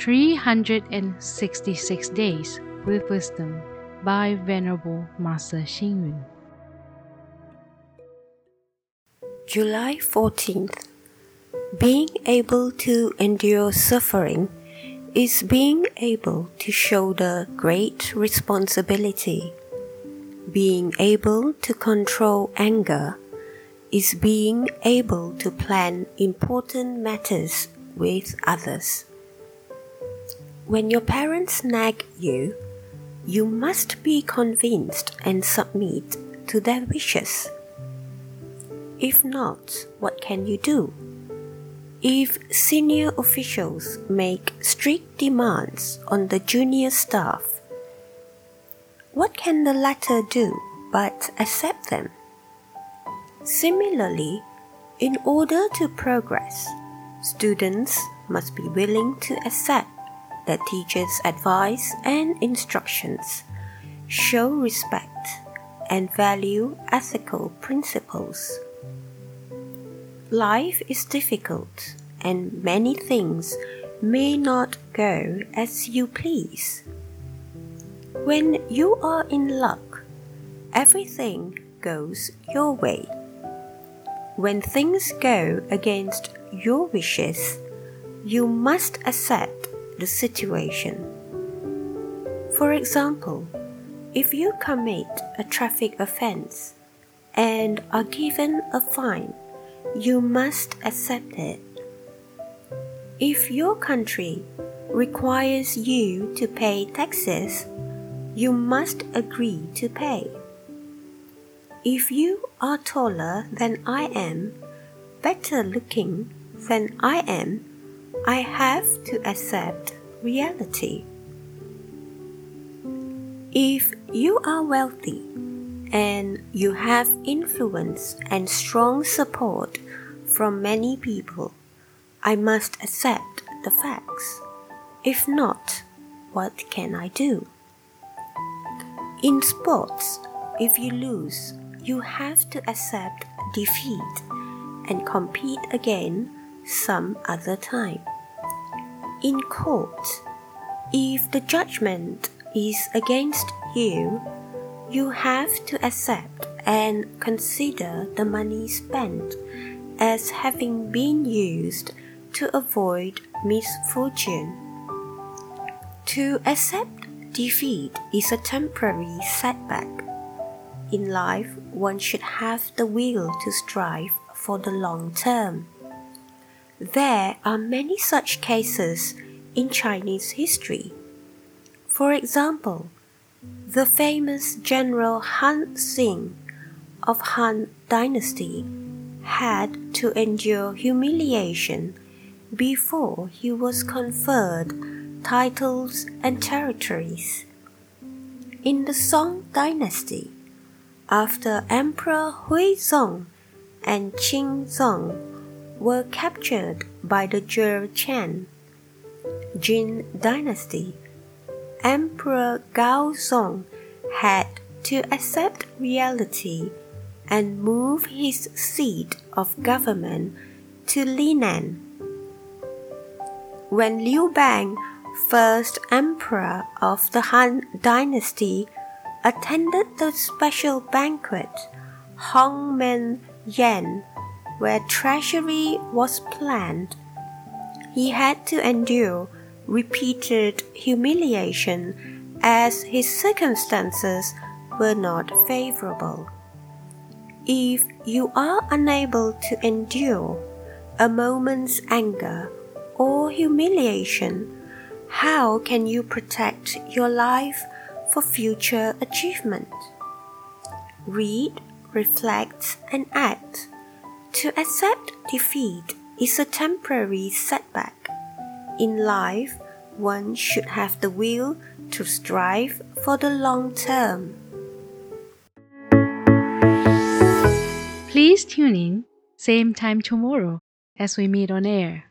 366 Days with Wisdom by Venerable Master Xing Yun. July 14th. Being able to endure suffering is being able to shoulder great responsibility. Being able to control anger is being able to plan important matters with others. When your parents nag you, you must be convinced and submit to their wishes. If not, what can you do? If senior officials make strict demands on the junior staff, what can the latter do but accept them? Similarly, in order to progress, students must be willing to accept that teachers' advice and instructions, show respect, and value ethical principles. Life is difficult, and many things may not go as you please. When you are in luck, everything goes your way. When things go against your wishes, you must accept the situation. For example, if you commit a traffic offense and are given a fine, you must accept it. If your country requires you to pay taxes, you must agree to pay. If you are taller than I am, better looking than I am, I have to accept reality. If you are wealthy and you have influence and strong support from many people, I must accept the facts. If not, what can I do? In sports, if you lose, you have to accept defeat and compete again some other time. In court, if the judgment is against you, you have to accept and consider the money spent as having been used to avoid misfortune. To accept defeat is a temporary setback in life, one should have the will to strive for the long term. There are many such cases in Chinese history. For example, the famous General Han Xin of Han Dynasty had to endure humiliation before he was conferred titles and territories. In the Song Dynasty, after Emperor Huizong and Qinzong were captured by the Jurchen Jin dynasty, Emperor Gaozong had to accept reality and move his seat of government to Linan. When Liu Bang, first emperor of the Han dynasty, attended the special banquet Hongmen Yan, where treasury was planned. He had to endure repeated humiliation as his circumstances were not favorable. If you are unable to endure a moment's anger or humiliation, how can you protect your life for future achievement. Read, reflect, and act. To accept defeat is a temporary setback. In life, one should have the will to strive for the long term. Please tune in, same time tomorrow as we meet on air.